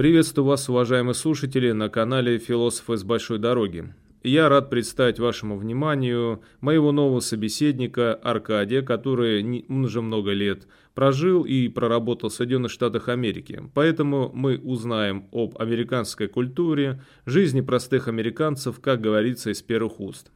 Приветствую вас, уважаемые слушатели, на канале «Философы с большой дороги». Я рад представить вашему вниманию моего нового собеседника Аркадия, который уже много лет прожил и проработал в Соединенных Штатах Америки. Поэтому мы узнаем об американской культуре, жизни простых американцев, как говорится, из первых уст.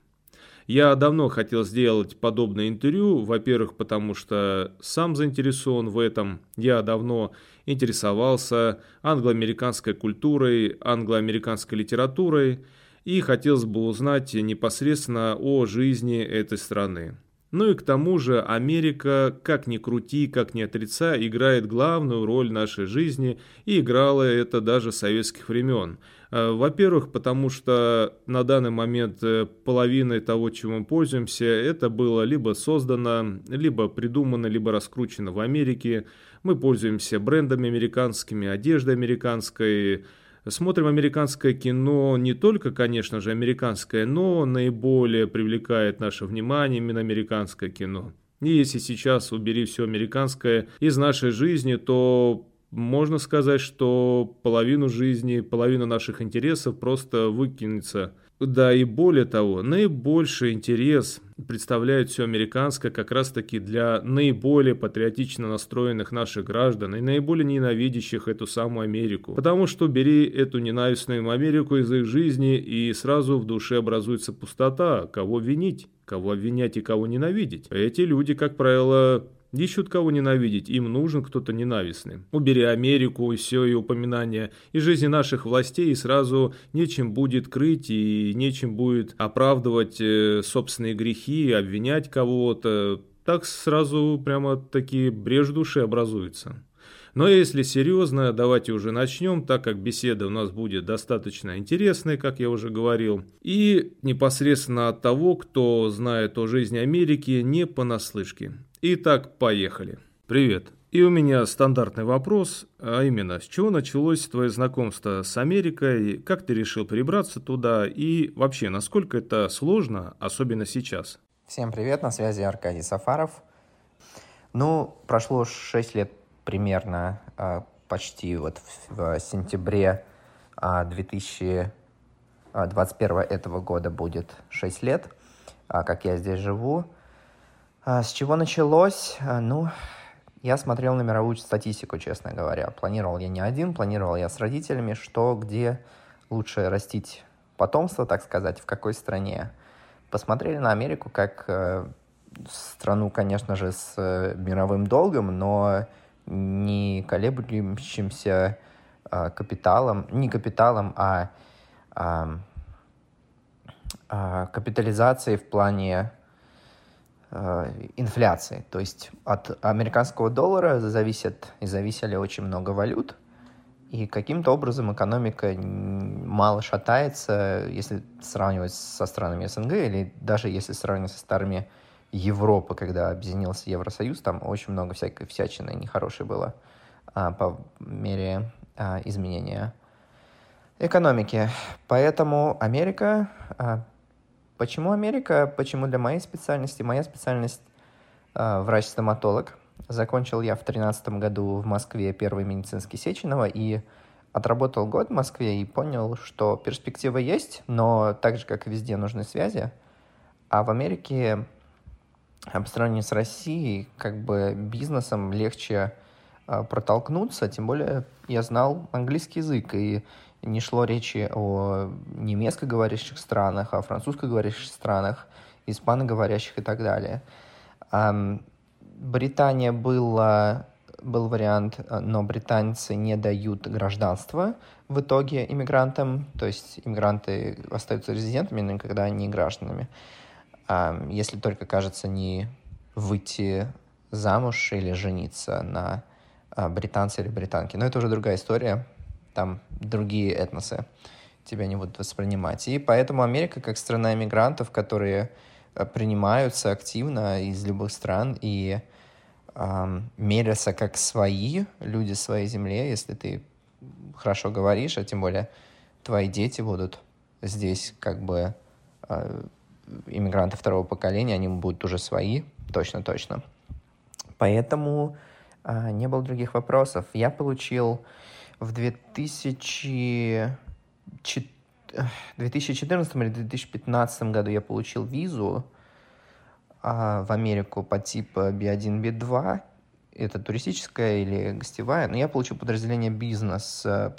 Я давно хотел сделать подобное интервью, во-первых, потому что сам заинтересован в этом. Я давно интересовался англоамериканской культурой, англоамериканской литературой – и хотелось бы узнать непосредственно о жизни этой страны. Ну и к тому же Америка, как ни крути, как ни отрицай, играет главную роль в нашей жизни и играла это даже с советских времен. Э, во-первых, потому что на данный момент э, половиной того, чем мы пользуемся, это было либо создано, либо придумано, либо раскручено в Америке. Мы пользуемся брендами американскими, одеждой американской, Смотрим американское кино, не только, конечно же, американское, но наиболее привлекает наше внимание именно американское кино. И если сейчас убери все американское из нашей жизни, то можно сказать, что половину жизни, половину наших интересов просто выкинется да и более того, наибольший интерес представляет все американское как раз-таки для наиболее патриотично настроенных наших граждан и наиболее ненавидящих эту самую Америку. Потому что бери эту ненавистную Америку из их жизни и сразу в душе образуется пустота, кого винить, кого обвинять и кого ненавидеть. Эти люди, как правило, Ищут кого ненавидеть, им нужен кто-то ненавистный. Убери Америку и все и упоминания и жизни наших властей, и сразу нечем будет крыть и нечем будет оправдывать э, собственные грехи, обвинять кого-то. Так сразу прямо такие брешь души образуются. Но если серьезно, давайте уже начнем, так как беседа у нас будет достаточно интересной, как я уже говорил. И непосредственно от того, кто знает о жизни Америки не понаслышке. Итак, поехали. Привет. И у меня стандартный вопрос, а именно, с чего началось твое знакомство с Америкой, как ты решил перебраться туда и вообще, насколько это сложно, особенно сейчас? Всем привет, на связи Аркадий Сафаров. Ну, прошло 6 лет примерно, а, почти вот в сентябре 2021 а, этого года будет 6 лет, а, как я здесь живу. А, с чего началось? А, ну, я смотрел на мировую статистику, честно говоря. Планировал я не один, планировал я с родителями, что, где лучше растить потомство, так сказать, в какой стране. Посмотрели на Америку как э, страну, конечно же, с э, мировым долгом, но не колеблющимся э, капиталом, не капиталом, а, а, а капитализацией в плане инфляции. То есть от американского доллара зависят и зависели очень много валют, и каким-то образом экономика мало шатается, если сравнивать со странами СНГ, или даже если сравнивать со старыми Европы, когда объединился Евросоюз, там очень много всякой всячины нехорошей было а, по мере а, изменения экономики. Поэтому Америка а, Почему Америка? Почему для моей специальности? Моя специальность э, врач-стоматолог. Закончил я в 2013 году в Москве первый медицинский Сеченова и отработал год в Москве и понял, что перспектива есть, но так же, как и везде, нужны связи. А в Америке, по сравнению с Россией, как бы бизнесом легче э, протолкнуться, тем более я знал английский язык, и не шло речи о немецкоговорящих странах, о французскоговорящих странах, испаноговорящих и так далее. Британия была, был вариант, но британцы не дают гражданство в итоге иммигрантам, то есть иммигранты остаются резидентами, но никогда не гражданами. Если только, кажется, не выйти замуж или жениться на а, британце или британке. Но это уже другая история там другие этносы тебя не будут воспринимать. И поэтому Америка как страна иммигрантов, которые э, принимаются активно из любых стран, и эм, мерятся как свои люди своей земле, если ты хорошо говоришь, а тем более твои дети будут здесь как бы э, иммигранты второго поколения, они будут уже свои, точно-точно. Поэтому э, не было других вопросов. Я получил в 2000... 2014 или 2015 году я получил визу а, в Америку по типу B1, B2. Это туристическая или гостевая. Но я получил подразделение бизнес э,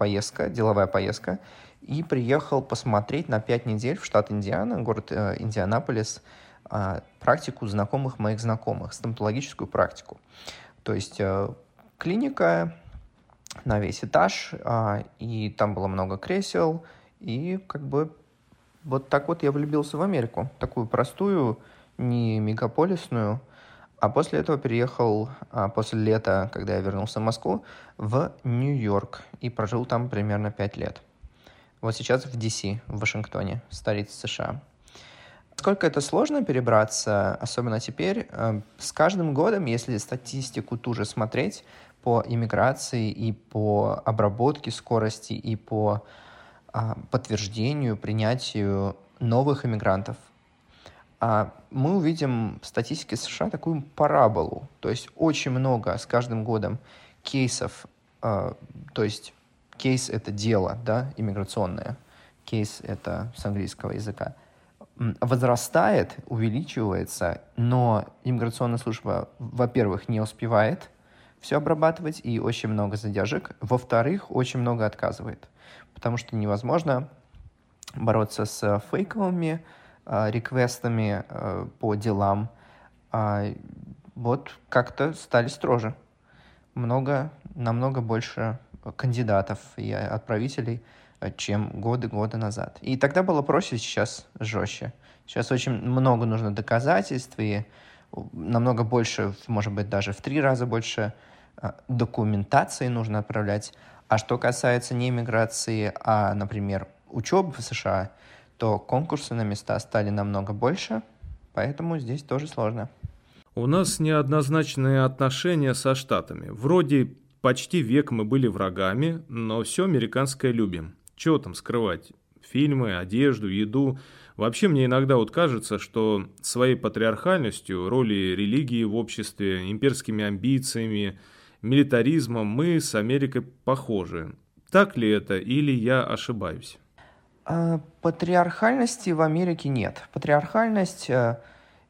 деловая поездка. И приехал посмотреть на 5 недель в штат Индиана, город э, Индианаполис, э, практику знакомых моих знакомых, стоматологическую практику. То есть э, клиника на весь этаж, э, и там было много кресел, и как бы вот так вот я влюбился в Америку. Такую простую, не мегаполисную. А после этого переехал, а после лета, когда я вернулся в Москву, в Нью-Йорк и прожил там примерно 5 лет. Вот сейчас в DC, в Вашингтоне, столице США. Сколько это сложно перебраться, особенно теперь, э, с каждым годом, если статистику ту же смотреть по иммиграции и по обработке скорости и по а, подтверждению, принятию новых иммигрантов, а, мы увидим в статистике США такую параболу. То есть очень много с каждым годом кейсов, а, то есть кейс — это дело, да, иммиграционное, кейс — это с английского языка, возрастает, увеличивается, но иммиграционная служба, во-первых, не успевает все обрабатывать, и очень много задержек. Во-вторых, очень много отказывает потому что невозможно бороться с фейковыми э, реквестами э, по делам. А вот как-то стали строже. Много, намного больше кандидатов и отправителей, чем годы-годы назад. И тогда было проще, сейчас жестче. Сейчас очень много нужно доказательств, и намного больше, может быть, даже в три раза больше документации нужно отправлять. А что касается не миграции, а, например, учебы в США, то конкурсы на места стали намного больше, поэтому здесь тоже сложно. У нас неоднозначные отношения со Штатами. Вроде почти век мы были врагами, но все американское любим. Чего там скрывать? Фильмы, одежду, еду. Вообще мне иногда вот кажется, что своей патриархальностью, роли религии в обществе, имперскими амбициями – милитаризмом мы с Америкой похожи. Так ли это или я ошибаюсь? А, патриархальности в Америке нет. Патриархальность э,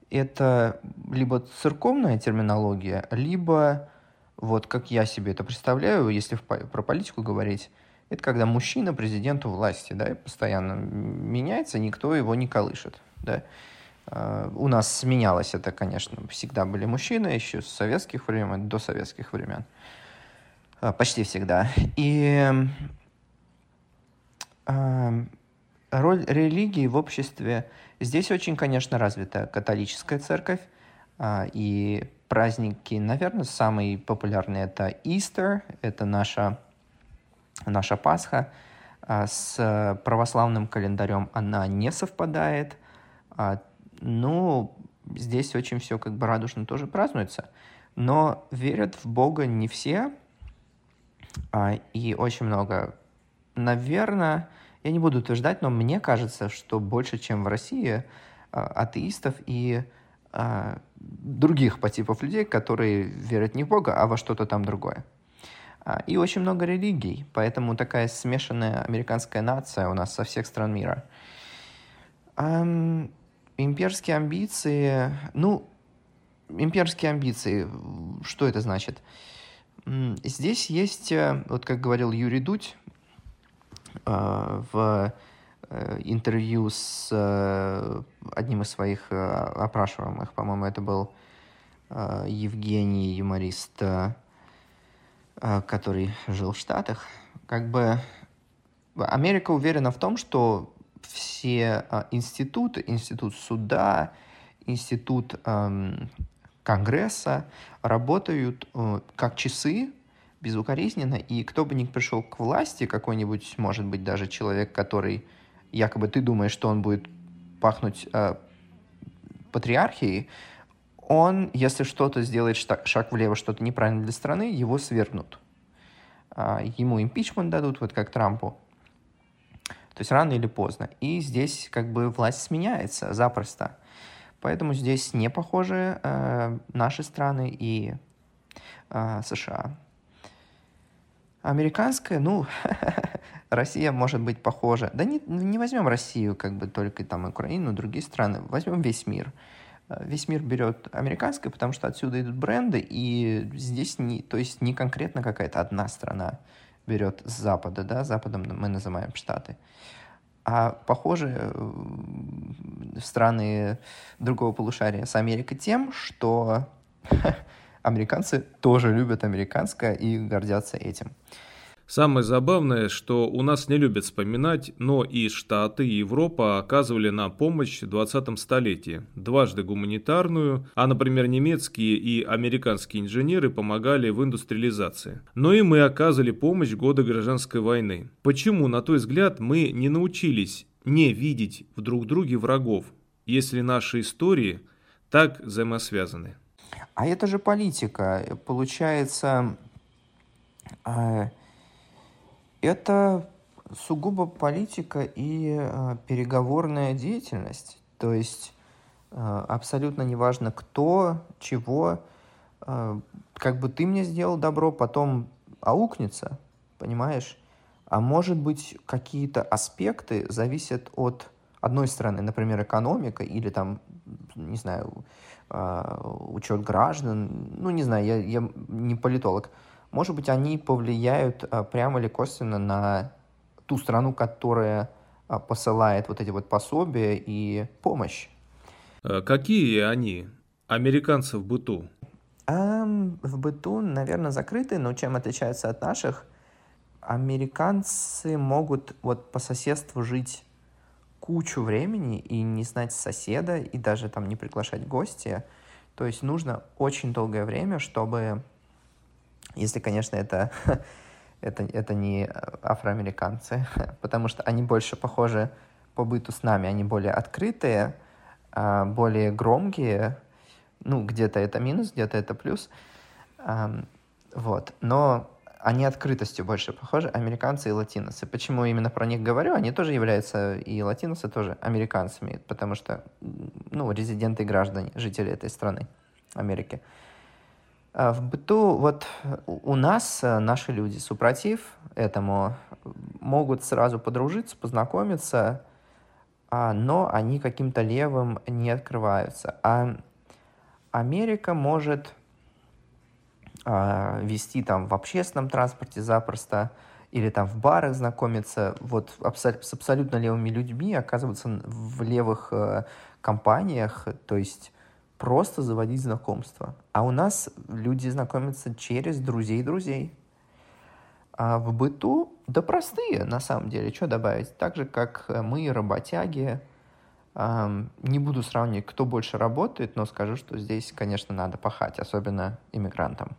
это либо церковная терминология, либо, вот как я себе это представляю, если про политику говорить, это когда мужчина президенту власти, да, постоянно меняется, никто его не колышет, да. Э, у нас менялось это, конечно, всегда были мужчины, еще с советских времен, до советских времен. Э, почти всегда. И э, роль религии в обществе здесь очень, конечно, развита католическая церковь. И праздники, наверное, самые популярные это Истер, это наша, наша Пасха. С православным календарем она не совпадает ну, здесь очень все как бы радужно тоже празднуется. Но верят в Бога не все, а, и очень много. Наверное, я не буду утверждать, но мне кажется, что больше, чем в России, а, атеистов и а, других по типов людей, которые верят не в Бога, а во что-то там другое. А, и очень много религий, поэтому такая смешанная американская нация у нас со всех стран мира. Имперские амбиции, ну, имперские амбиции, что это значит? Здесь есть, э, вот как говорил Юрий Дудь э, в э, интервью с одним из своих опрашиваемых, по-моему, это был Евгений, юморист, который жил в Штатах, как бы Америка уверена в том, что все а, институты, институт суда, институт эм, Конгресса работают э, как часы безукоризненно, и кто бы ни пришел к власти, какой-нибудь, может быть, даже человек, который якобы ты думаешь, что он будет пахнуть э, патриархией, он, если что-то сделает шаг влево, что-то неправильно для страны, его свергнут. А, ему импичмент дадут, вот как Трампу. То есть рано или поздно. И здесь как бы власть сменяется запросто. Поэтому здесь не похожи э, наши страны и э, США. Американская, ну, Россия может быть похожа. Да не, не возьмем Россию, как бы только там Украину, другие страны. Возьмем весь мир. Э, весь мир берет американское, потому что отсюда идут бренды, и здесь не, то есть не конкретно какая-то одна страна берет с Запада, да, Западом мы называем Штаты. А похоже э, страны другого полушария с Америкой тем, что американцы тоже любят американское и гордятся этим. Самое забавное, что у нас не любят вспоминать, но и Штаты, и Европа оказывали нам помощь в 20 столетии. Дважды гуманитарную, а, например, немецкие и американские инженеры помогали в индустриализации. Но и мы оказывали помощь в годы гражданской войны. Почему, на твой взгляд, мы не научились не видеть в друг друге врагов, если наши истории так взаимосвязаны? А это же политика. Получается, э, это сугубо политика и э, переговорная деятельность. То есть э, абсолютно неважно, кто, чего. Как бы ты мне сделал добро, потом аукнется, понимаешь? А может быть, какие-то аспекты зависят от одной стороны, например, экономика или там, не знаю, а, учет граждан, ну, не знаю, я, я не политолог, может быть, они повлияют а, прямо или косвенно на ту страну, которая а, посылает вот эти вот пособия и помощь. Какие они, американцы в быту? А, в быту, наверное, закрытые, но чем отличаются от наших? Американцы могут вот по соседству жить кучу времени и не знать соседа, и даже там не приглашать гостя. То есть нужно очень долгое время, чтобы, если, конечно, это, это, это не афроамериканцы, потому что они больше похожи по быту с нами, они более открытые, а, более громкие, ну, где-то это минус, где-то это плюс, вот, но они открытостью больше похожи, американцы и латиносы. Почему именно про них говорю? Они тоже являются, и латиносы тоже, американцами, потому что, ну, резиденты и граждане, жители этой страны, Америки. А в быту, вот у нас э, наши люди, супротив этому, могут сразу подружиться, познакомиться, а, но они каким-то левым не открываются. А Америка может а, вести там в общественном транспорте запросто, или там в барах знакомиться вот с абсолютно левыми людьми, оказываться в левых э, компаниях, то есть просто заводить знакомства. А у нас люди знакомятся через друзей друзей. А в быту, да простые, на самом деле, что добавить? Так же, как мы, работяги, не буду сравнивать, кто больше работает, но скажу, что здесь, конечно, надо пахать, особенно иммигрантам.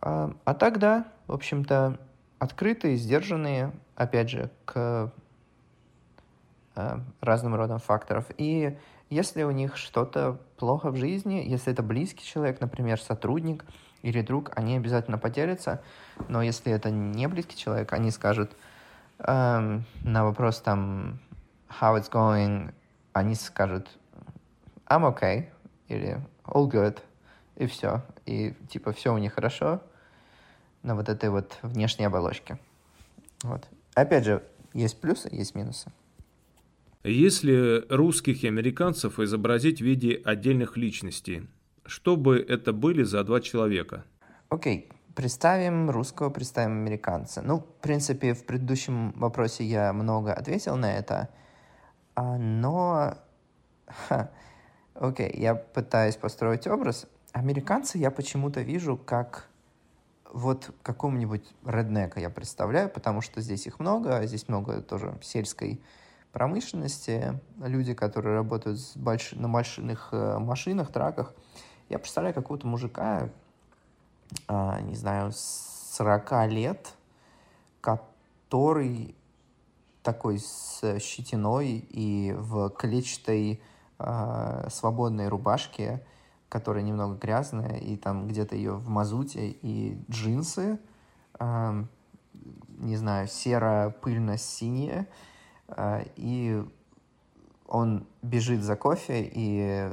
А тогда, в общем-то, открытые, сдержанные, опять же, к а, разным родам факторов. И если у них что-то плохо в жизни, если это близкий человек, например, сотрудник или друг, они обязательно поделятся. Но если это не близкий человек, они скажут эм, на вопрос там how it's going, они скажут I'm okay или all good, и все. И типа все у них хорошо на вот этой вот внешней оболочке. Вот. Опять же, есть плюсы, есть минусы. Если русских и американцев изобразить в виде отдельных личностей, что бы это были за два человека? Окей, okay. Представим русского, представим американца. Ну, в принципе, в предыдущем вопросе я много ответил на это. А, но, окей, okay, я пытаюсь построить образ. Американца я почему-то вижу как вот какому-нибудь реднека я представляю, потому что здесь их много, здесь много тоже сельской промышленности, люди, которые работают с больш... на больших э, машинах, траках. Я представляю какого-то мужика, а, не знаю, 40 лет, который такой с щетиной и в клетчатой э, свободной рубашке которая немного грязная, и там где-то ее в мазуте, и джинсы, э, не знаю, серо-пыльно-синие, э, и он бежит за кофе и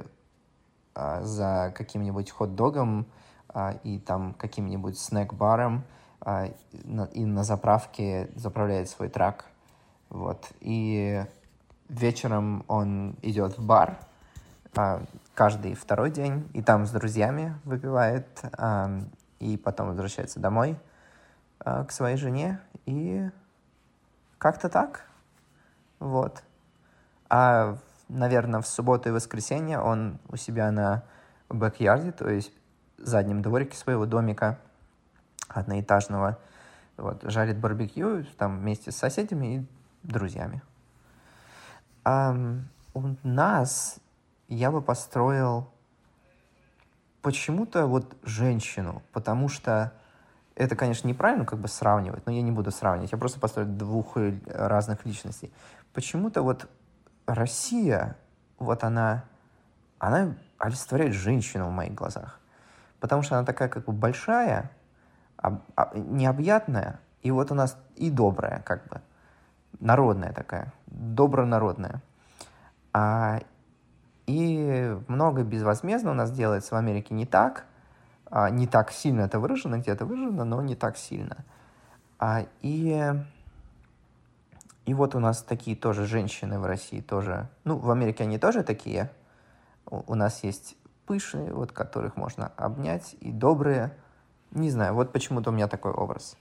э, за каким-нибудь хот-догом э, и там каким-нибудь снэк-баром, и на заправке заправляет свой трак. Вот. И вечером он идет в бар, каждый второй день, и там с друзьями выпивает, и потом возвращается домой а, к своей жене, и как-то так. Вот. А, наверное, в субботу и воскресенье он у себя на бэк-ярде, то есть заднем дворике своего домика одноэтажного, вот, жарит барбекю там вместе с соседями и друзьями. А, у нас я бы построил почему-то вот женщину, потому что это, конечно, неправильно как бы сравнивать, но я не буду сравнивать, я просто построю двух разных личностей. Почему-то вот Россия, вот она, она олицетворяет женщину в моих глазах, потому что она такая как бы большая, об, необъятная, и вот у нас и добрая как бы, народная такая, добронародная. А, и много безвозмездно у нас делается в Америке не так. А, не так сильно это выражено, где-то выражено, но не так сильно. А, и, и вот у нас такие тоже женщины в России тоже. Ну, в Америке они тоже такие. У, нас есть пышные, вот которых можно обнять, и добрые. Не знаю, вот почему-то у меня такой образ.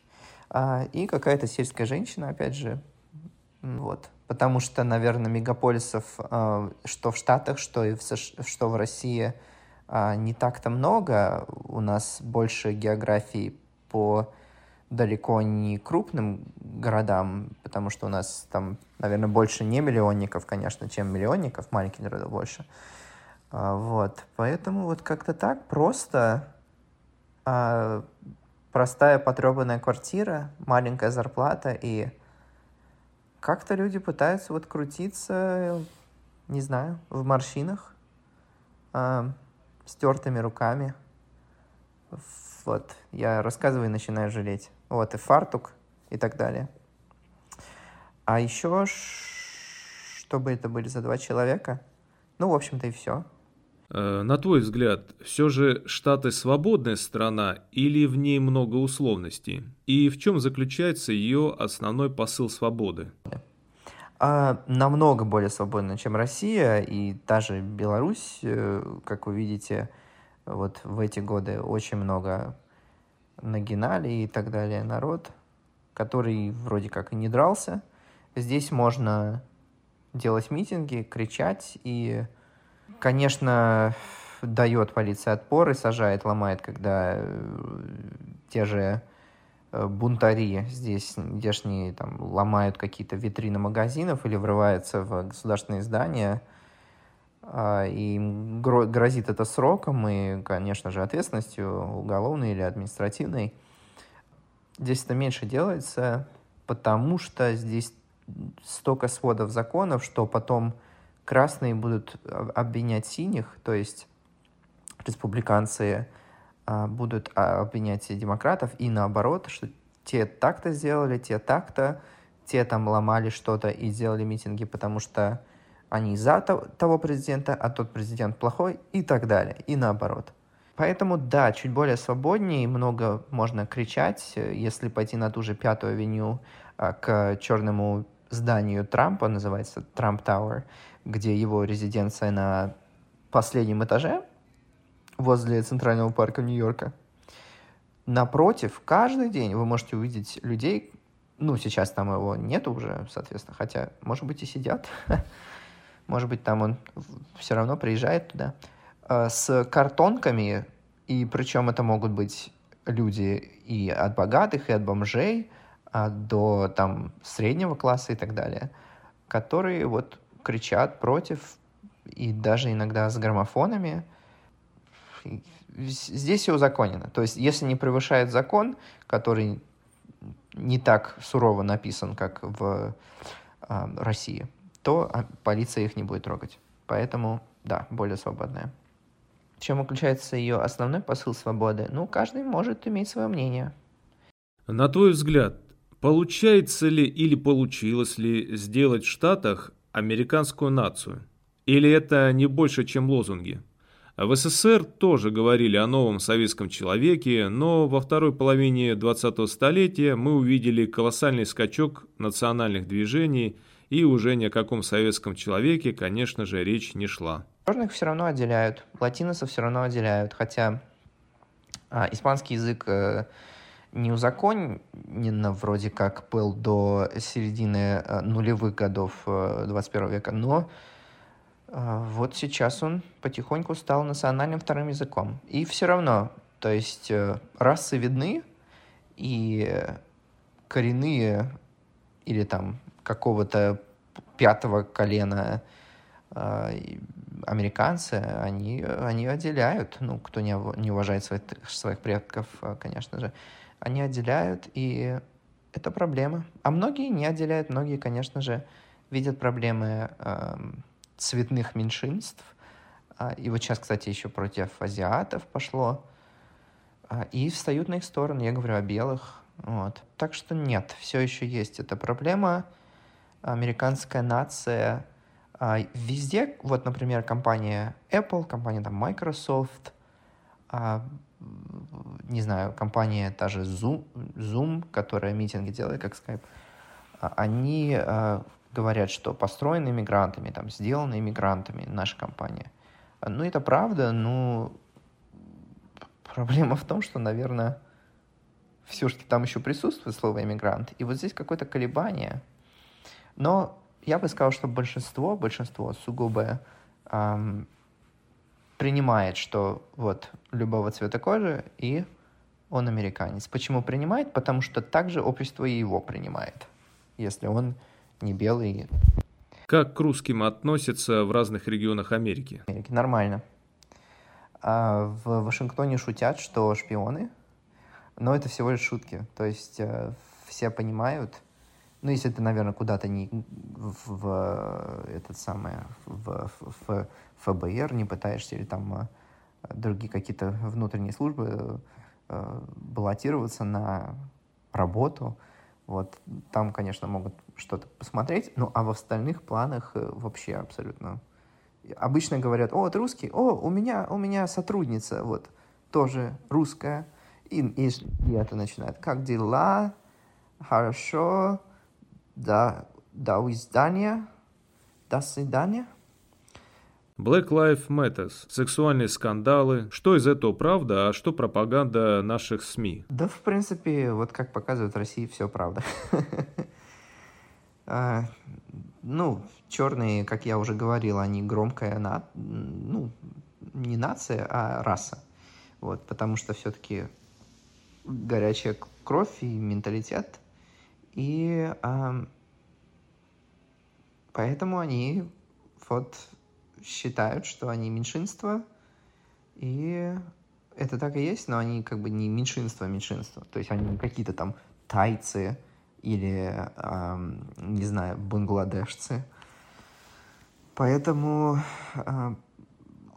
А, и какая-то сельская женщина, опять же, вот. Потому что, наверное, мегаполисов, э, что в Штатах, что, и в США, что в России, э, не так-то много. У нас больше географии по далеко не крупным городам, потому что у нас там, наверное, больше не миллионников, конечно, чем миллионников, маленьких городов больше. А, вот, поэтому вот как-то так просто а, простая потребанная квартира, маленькая зарплата и как-то люди пытаются вот крутиться, не знаю, в морщинах, э, стертыми руками. Вот, я рассказываю и начинаю жалеть. Вот, и фартук, и так далее. А еще, чтобы это были за два человека, ну, в общем-то, и все. Э, на твой взгляд, все же Штаты свободная страна или в ней много условностей? И в чем заключается ее основной посыл свободы? А, намного более свободна, чем Россия, и даже Беларусь, э, как вы видите, вот в эти годы очень много нагинали и так далее народ, который вроде как и не дрался. Здесь можно делать митинги, кричать и Конечно, дает полиция отпор и сажает, ломает, когда э, те же э, бунтари здесь здешние там ломают какие-то витрины магазинов или врываются в государственные здания, и им грозит это сроком и, конечно же, ответственностью уголовной или административной. Здесь это меньше делается, потому что здесь столько сводов законов, что потом красные будут обвинять синих, то есть республиканцы а, будут а, обвинять демократов, и наоборот, что те так-то сделали, те так-то, те там ломали что-то и сделали митинги, потому что они за того президента, а тот президент плохой и так далее, и наоборот. Поэтому, да, чуть более свободнее, много можно кричать, если пойти на ту же Пятую авеню а, к черному зданию Трампа, называется Трамп Тауэр, где его резиденция на последнем этаже, возле Центрального парка Нью-Йорка. Напротив, каждый день вы можете увидеть людей, ну, сейчас там его нет уже, соответственно, хотя, может быть, и сидят, может быть, там он все равно приезжает туда, э, с картонками, и причем это могут быть люди и от богатых, и от бомжей, а, до там среднего класса и так далее, которые вот кричат против, и даже иногда с граммофонами. Здесь все узаконено. То есть, если не превышает закон, который не так сурово написан, как в э, России, то полиция их не будет трогать. Поэтому, да, более свободная. В чем заключается ее основной посыл свободы? Ну, каждый может иметь свое мнение. На твой взгляд, получается ли или получилось ли сделать в Штатах американскую нацию? Или это не больше, чем лозунги? В СССР тоже говорили о новом советском человеке, но во второй половине 20-го столетия мы увидели колоссальный скачок национальных движений, и уже ни о каком советском человеке, конечно же, речь не шла. Черных все равно отделяют, латиносов все равно отделяют, хотя а, испанский язык э, не узаконен вроде как был до середины э, нулевых годов э, 21 века, но а, вот сейчас он потихоньку стал национальным вторым языком. И все равно, то есть э, расы видны, и коренные или там какого-то пятого колена э, американцы, они, они отделяют, ну, кто не, не уважает своих, своих предков, э, конечно же, они отделяют, и это проблема. А многие не отделяют, многие, конечно же, видят проблемы э, цветных меньшинств. А, и вот сейчас, кстати, еще против азиатов пошло. А, и встают на их сторону, я говорю о белых. Вот. Так что нет, все еще есть эта проблема. Американская нация а, везде, вот, например, компания Apple, компания там Microsoft, не знаю, компания та же Zoom, Zoom, которая митинги делает, как Skype, они говорят, что построены иммигрантами, там, сделаны иммигрантами наша компания. Ну, это правда, но проблема в том, что, наверное, все-таки там еще присутствует слово иммигрант. И вот здесь какое-то колебание. Но я бы сказал, что большинство, большинство сугубо эм, принимает, что вот любого цвета кожи, и он американец. Почему принимает? Потому что также общество и его принимает, если он не белый. Как к русским относятся в разных регионах Америки? Америки нормально. А в Вашингтоне шутят, что шпионы, но это всего лишь шутки. То есть э, все понимают, ну, если ты, наверное, куда-то не в, в этот самый, в, в, ФБР не пытаешься или там э, другие какие-то внутренние службы э, баллотироваться на работу, вот там, конечно, могут что-то посмотреть, ну а в остальных планах э, вообще абсолютно. Обычно говорят, о, ты русский, о, у меня, у меня сотрудница, вот, тоже русская, и, и, и это начинает, как дела, хорошо, да, до издания, до свидания. Black Lives Matter, сексуальные скандалы. Что из этого правда, а что пропаганда наших СМИ? Да, в принципе, вот как показывает Россия, все правда. А, ну, черные, как я уже говорил, они громкая, ну, не нация, а раса. Вот, потому что все-таки горячая кровь и менталитет. И поэтому они вот считают, что они меньшинство, и это так и есть, но они как бы не меньшинство, а. То есть они не какие-то там тайцы или, эм, не знаю, бангладешцы. Поэтому э,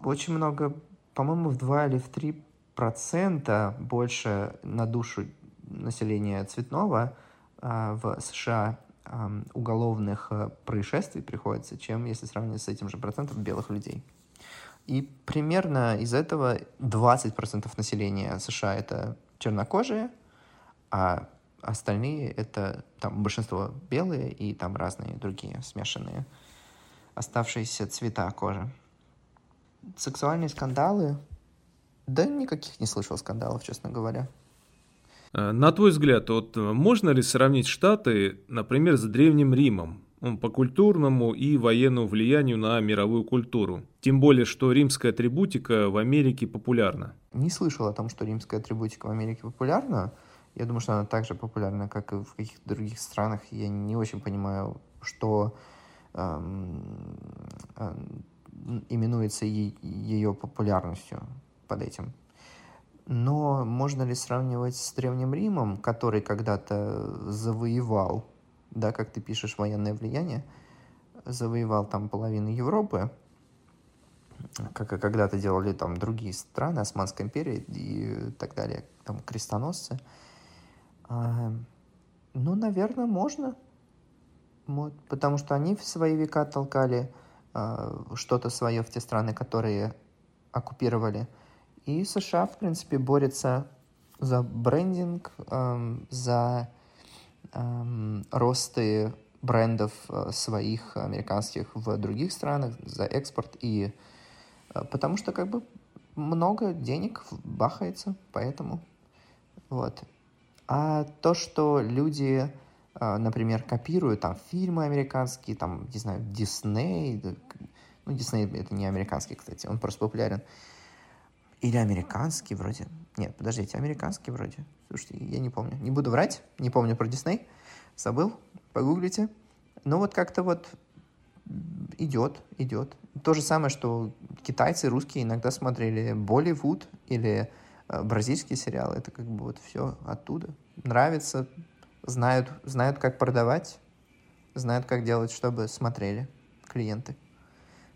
очень много, по-моему, в 2 или в 3 процента больше на душу населения цветного в США уголовных э, происшествий приходится, чем если сравнивать с этим же процентом белых людей. И примерно из этого 20% населения США это чернокожие, а остальные это там большинство белые и там разные другие смешанные оставшиеся цвета кожи. Сексуальные скандалы? Да никаких не слышал скандалов, честно говоря. Э, на твой взгляд, вот э, можно ли сравнить Штаты, например, с Древним Римом? по культурному и военному влиянию на мировую культуру. Тем более, что римская атрибутика в Америке популярна. Не слышал о том, что римская атрибутика в Америке популярна. Я думаю, что она также популярна, как и в каких-то других странах. Я не очень понимаю, что эм, э, именуется ее популярностью под этим. Но можно ли сравнивать с Древним Римом, который когда-то завоевал, да, как ты пишешь, военное влияние, завоевал там половину Европы, как и когда-то делали там другие страны, Османская империя и так далее, там крестоносцы. А, ну, наверное, можно. Вот, потому что они в свои века толкали а, что-то свое в те страны, которые оккупировали. И США, в принципе, борется за брендинг, эм, за эм, росты брендов э, своих американских в других странах, за экспорт и э, потому что как бы много денег бахается, поэтому вот. А то, что люди, э, например, копируют там фильмы американские, там, не знаю, Дисней, ну, Дисней это не американский, кстати, он просто популярен, или американский вроде. Нет, подождите, американский вроде. Слушайте, я не помню. Не буду врать, не помню про Дисней. Забыл, погуглите. Ну вот как-то вот идет, идет. То же самое, что китайцы, русские иногда смотрели Болливуд или э, бразильские сериалы. Это как бы вот все оттуда. Нравится, знают, знают, как продавать, знают, как делать, чтобы смотрели клиенты,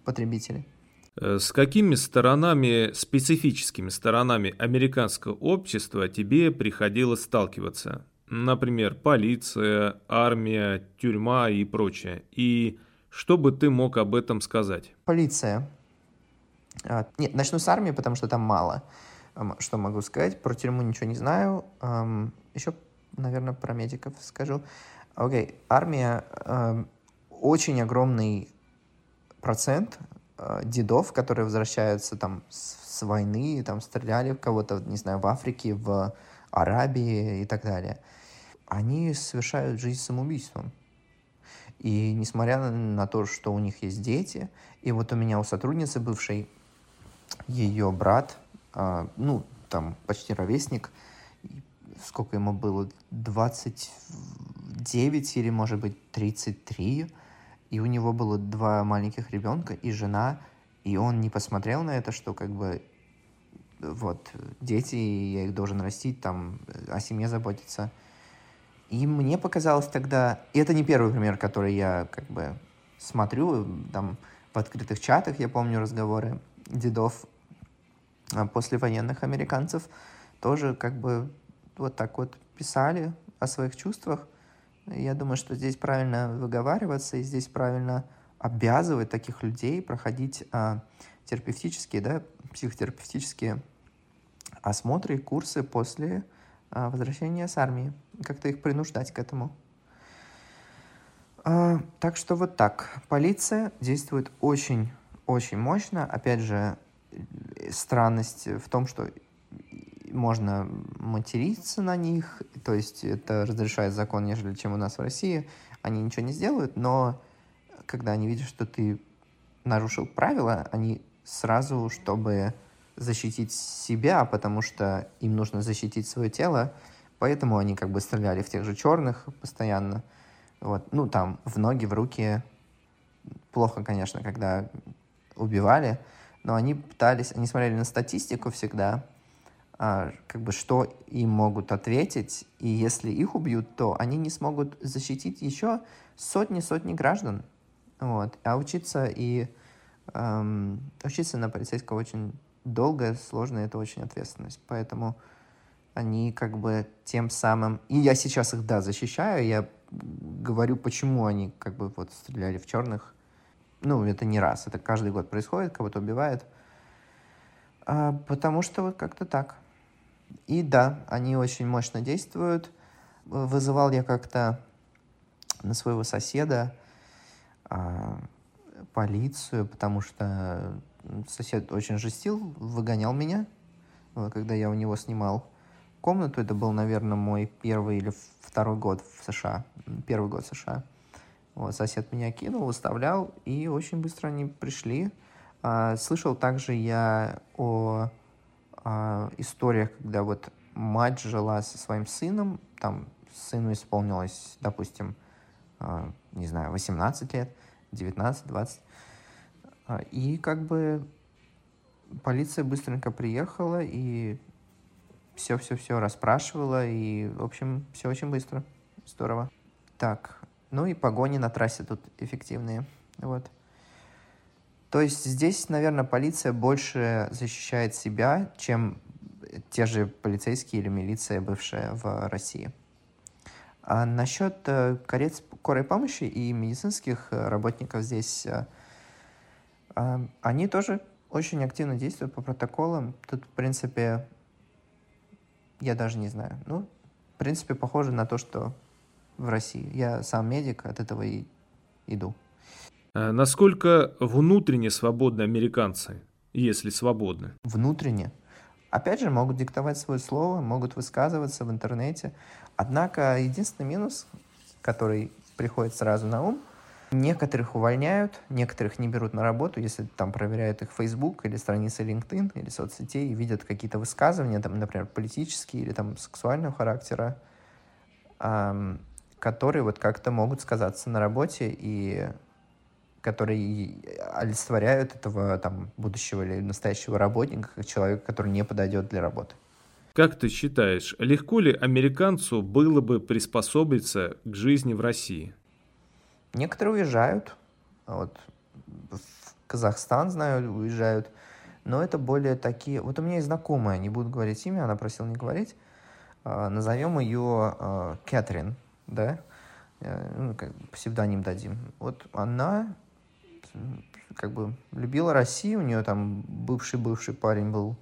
потребители. Э, с какими сторонами, специфическими сторонами американского общества тебе приходилось сталкиваться? Например, полиция, армия, тюрьма и прочее. И что бы ты мог об этом сказать? Полиция. А, нет, начну с армии, потому что там мало. Что могу сказать? Про тюрьму ничего не знаю. Еще, наверное, про медиков скажу. Окей, армия очень огромный процент э, дедов, которые возвращаются там с, с войны, там стреляли в кого-то, не знаю, в Африке, в Арабии и так далее, они совершают жизнь самоубийством. И несмотря на то, что у них есть дети, и вот у меня у сотрудницы бывшей, ее брат, э, ну, там почти ровесник, сколько ему было, 29 или, может быть, 33, и у него было два маленьких ребенка и жена, и он не посмотрел на это, что как бы вот дети, я их должен растить, там о семье заботиться. И мне показалось тогда, и это не первый пример, который я как бы смотрю, там в открытых чатах я помню разговоры дедов а, после военных американцев, тоже как бы вот так вот писали о своих чувствах. Я думаю, что здесь правильно выговариваться, и здесь правильно обязывать таких людей проходить а, терапевтические, да, психотерапевтические осмотры и курсы после а, возвращения с армии. Как-то их принуждать к этому. А, так что вот так. Полиция действует очень-очень мощно. Опять же, странность в том, что можно материться на них, то есть это разрешает закон, нежели чем у нас в России. Они ничего не сделают, но когда они видят, что ты нарушил правила, они сразу, чтобы защитить себя, потому что им нужно защитить свое тело, поэтому они как бы стреляли в тех же черных постоянно. Вот. Ну, там, в ноги, в руки. Плохо, конечно, когда убивали, но они пытались, они смотрели на статистику всегда, как бы что им могут ответить, и если их убьют, то они не смогут защитить еще сотни-сотни граждан. Вот. А учиться и эм, учиться на полицейского очень долгая, сложная, это очень ответственность. Поэтому они как бы тем самым... И я сейчас их, да, защищаю, я говорю, почему они как бы вот стреляли в черных. Ну, это не раз, это каждый год происходит, кого-то убивают. А, потому что вот как-то так. И да, они очень мощно действуют. Вызывал я как-то на своего соседа а, полицию, потому что сосед очень жестил, выгонял меня, когда я у него снимал комнату. Это был, наверное, мой первый или второй год в США. Первый год в США. Вот, сосед меня кинул, выставлял, и очень быстро они пришли. А, слышал также я о э, историях, когда вот мать жила со своим сыном, там сыну исполнилось, допустим, э, не знаю, 18 лет, 19, 20, э, и как бы полиция быстренько приехала и все-все-все расспрашивала, и, в общем, все очень быстро, здорово. Так, ну и погони на трассе тут эффективные, вот. То есть здесь, наверное, полиция больше защищает себя, чем те же полицейские или милиция, бывшая в России. А насчет э, карет скорой помощи и медицинских э, работников здесь, э, они тоже очень активно действуют по протоколам. Тут, в принципе, я даже не знаю. Ну, в принципе, похоже на то, что в России. Я сам медик, от этого и иду. А насколько внутренне свободны американцы, если свободны? Внутренне. Опять же, могут диктовать свое слово, могут высказываться в интернете. Однако единственный минус, который приходит сразу на ум, некоторых увольняют, некоторых не берут на работу, если там проверяют их Facebook или страницы LinkedIn или соцсетей и видят какие-то высказывания, там, например, политические или там сексуального характера, которые вот как-то могут сказаться на работе и которые олицетворяют этого там будущего или настоящего работника, как человека, который не подойдет для работы. Как ты считаешь, легко ли американцу было бы приспособиться к жизни в России? Некоторые уезжают. Вот в Казахстан, знаю, уезжают. Но это более такие... Вот у меня есть знакомая, не буду говорить имя, она просила не говорить. А, назовем ее а, Кэтрин, да? Э, ну, псевдоним дадим. Вот она как бы любила Россию, у нее там бывший-бывший парень был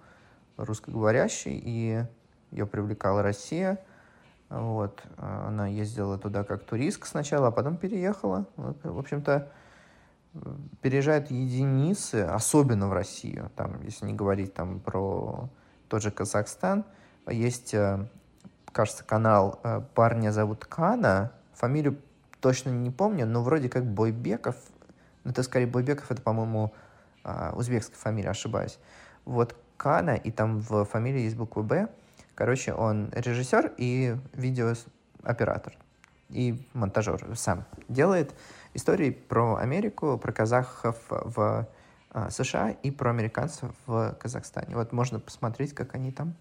русскоговорящий, и ее привлекала Россия. Вот. Она ездила туда как турист сначала, а потом переехала. В общем-то, переезжают единицы, особенно в Россию. Там, если не говорить там, про тот же Казахстан, есть, э, кажется, канал э, парня зовут Кана, фамилию точно не помню, но вроде как Бойбеков ну, это скорее Бойбеков, это, по-моему, а, узбекская фамилия, ошибаюсь. Вот Кана, и там в фамилии есть буква Б. Короче, он режиссер и видеооператор. И монтажер сам делает истории про Америку, про казахов в а, США и про американцев в Казахстане. Вот можно посмотреть, как они там,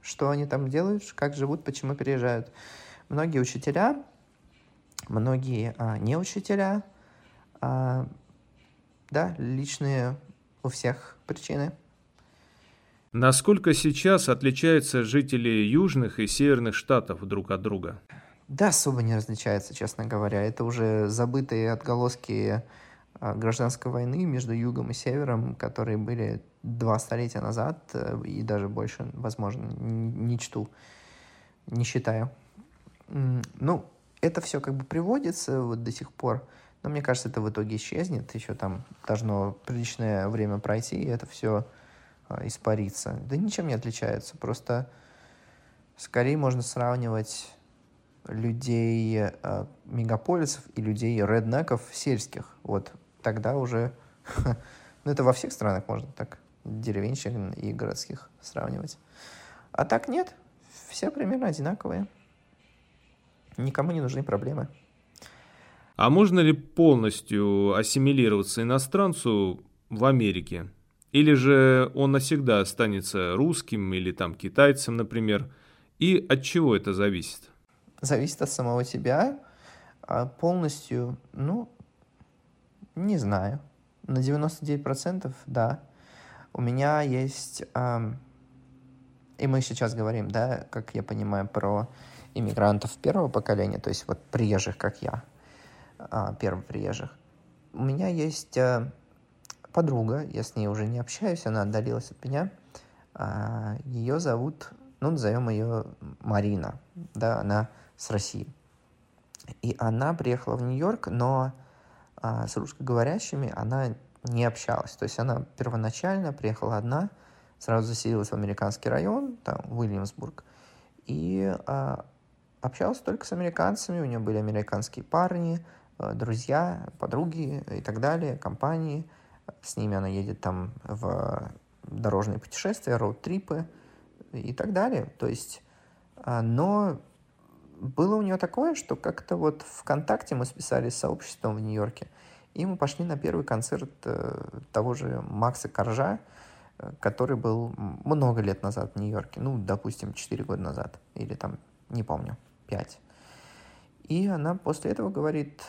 что они там делают, как живут, почему переезжают. Многие учителя, многие а, не учителя, а, да, личные у всех причины. Насколько сейчас отличаются жители южных и северных штатов друг от друга? Да, особо не различается, честно говоря. Это уже забытые отголоски а, гражданской войны между югом и севером, которые были два столетия назад э, и даже больше, возможно, не чту, не считаю. Ну, это все как бы приводится вот до сих пор но мне кажется, это в итоге исчезнет. Еще там должно приличное время пройти, и это все а, испарится. Да ничем не отличается. Просто скорее можно сравнивать людей э, мегаполисов и людей реднеков сельских. Вот тогда уже... ну, это во всех странах можно так деревенщин и городских сравнивать. А так нет, все примерно одинаковые. Никому не нужны проблемы. А можно ли полностью ассимилироваться иностранцу в Америке? Или же он навсегда останется русским или там китайцем, например? И от чего это зависит? Зависит от самого себя. А полностью, ну, не знаю. На 99% да. У меня есть... Эм, и мы сейчас говорим, да, как я понимаю, про иммигрантов первого поколения, то есть вот приезжих, как я а, первых приезжих. У меня есть а, подруга, я с ней уже не общаюсь, она отдалилась от меня. А, ее зовут, ну, назовем ее Марина, да, она с России. И она приехала в Нью-Йорк, но а, с русскоговорящими она не общалась. То есть она первоначально приехала одна, сразу заселилась в американский район, там, Уильямсбург, и а, общалась только с американцами, у нее были американские парни, друзья, подруги и так далее, компании. С ними она едет там в дорожные путешествия, роуд-трипы и так далее. То есть, э, но было у нее такое, что как-то вот ВКонтакте мы списались с сообществом в Нью-Йорке, и мы пошли на первый концерт э, того же Макса Коржа, который был много лет назад в Нью-Йорке, ну, допустим, 4 года назад, или там, не помню, 5. И она после этого говорит,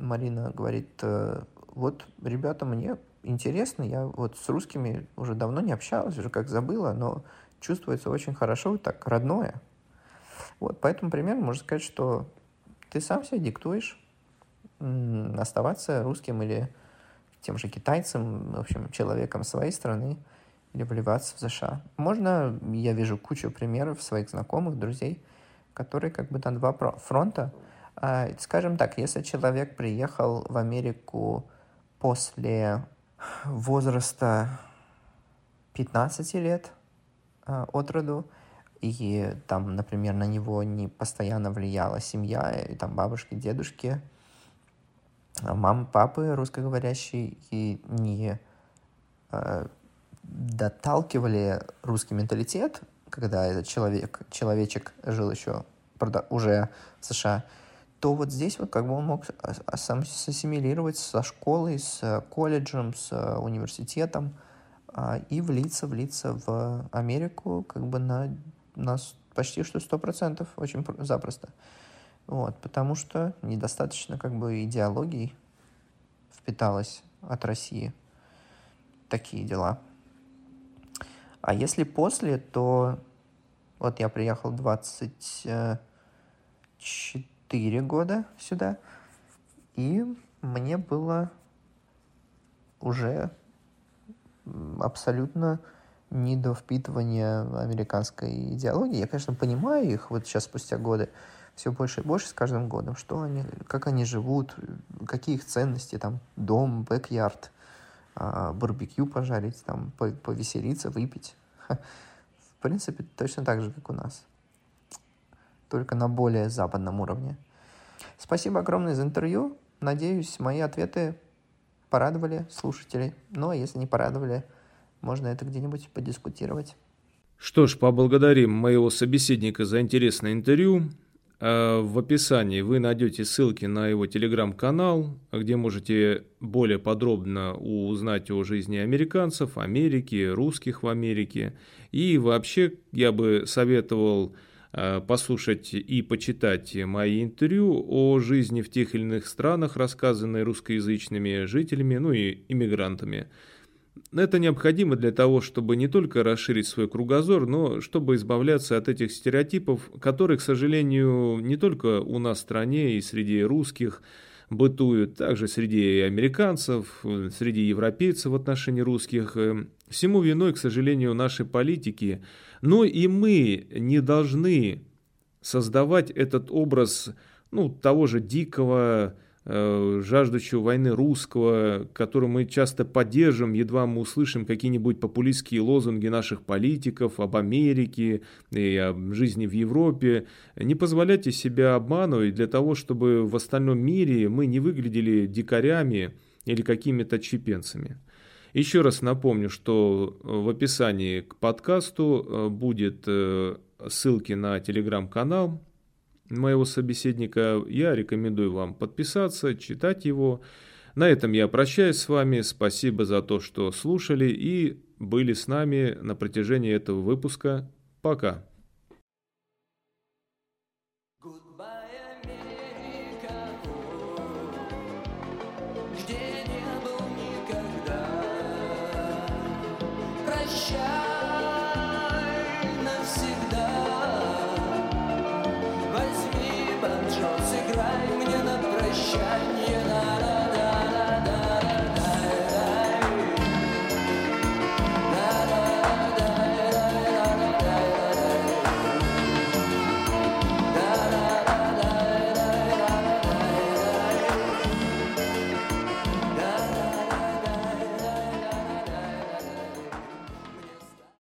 Марина говорит, «Э, вот, ребята, мне интересно. Я вот с русскими уже давно не общалась, уже как забыла, но чувствуется очень хорошо, так родное. Вот, по этому примеру можно сказать, что ты сам себе диктуешь оставаться русским или тем же китайцем, в общем, человеком своей страны, или вливаться в США. Можно, я вижу кучу примеров своих знакомых, друзей, которые как бы на два фронта. А, скажем так, если человек приехал в Америку после возраста 15 лет а, от роду, и там, например, на него не постоянно влияла семья, и там бабушки, дедушки, а, мамы, папы русскоговорящие, и не э, доталкивали русский менталитет, когда этот человек, человечек жил еще уже в США, то вот здесь вот как бы он мог сам ассимилировать со школой, с колледжем, с университетом а, и влиться, влиться в Америку как бы на, на почти что сто процентов, очень запросто. Вот, потому что недостаточно как бы идеологии впиталось от России. Такие дела. А если после, то вот я приехал 24 года сюда, и мне было уже абсолютно не до впитывания американской идеологии. Я, конечно, понимаю их вот сейчас спустя годы, все больше и больше с каждым годом, что они, как они живут, какие их ценности, там, дом, бэк-ярд, а, барбекю пожарить, там, повеселиться, выпить. В принципе, точно так же, как у нас. Только на более западном уровне. Спасибо огромное за интервью. Надеюсь, мои ответы порадовали слушателей. Ну, а если не порадовали, можно это где-нибудь подискутировать. Что ж, поблагодарим моего собеседника за интересное интервью. Э, в описании вы найдете ссылки на его телеграм-канал, где можете более подробно узнать о жизни американцев, Америки, русских в Америке. И вообще я бы советовал послушать и почитать мои интервью о жизни в тех или иных странах, рассказанные русскоязычными жителями, ну и иммигрантами. Это необходимо для того, чтобы не только расширить свой кругозор, но чтобы избавляться от этих стереотипов, которые, к сожалению, не только у нас в стране и среди русских бытуют, также среди американцев, среди европейцев в отношении русских. Всему виной, к сожалению, нашей политики. Но и мы не должны создавать этот образ ну, того же дикого, Э, жаждущего войны русского, которую мы часто поддержим, едва мы услышим какие-нибудь популистские лозунги наших политиков об Америке и о жизни в Европе. Не позволяйте себя обманывать для того, чтобы в остальном мире мы не выглядели дикарями или какими-то чепенцами. Еще раз напомню, что в описании к подкасту э, будет э, ссылки на телеграм-канал, моего собеседника, я рекомендую вам подписаться, читать его. На этом я прощаюсь с вами. Спасибо за то, что слушали и были с нами на протяжении этого выпуска. Пока.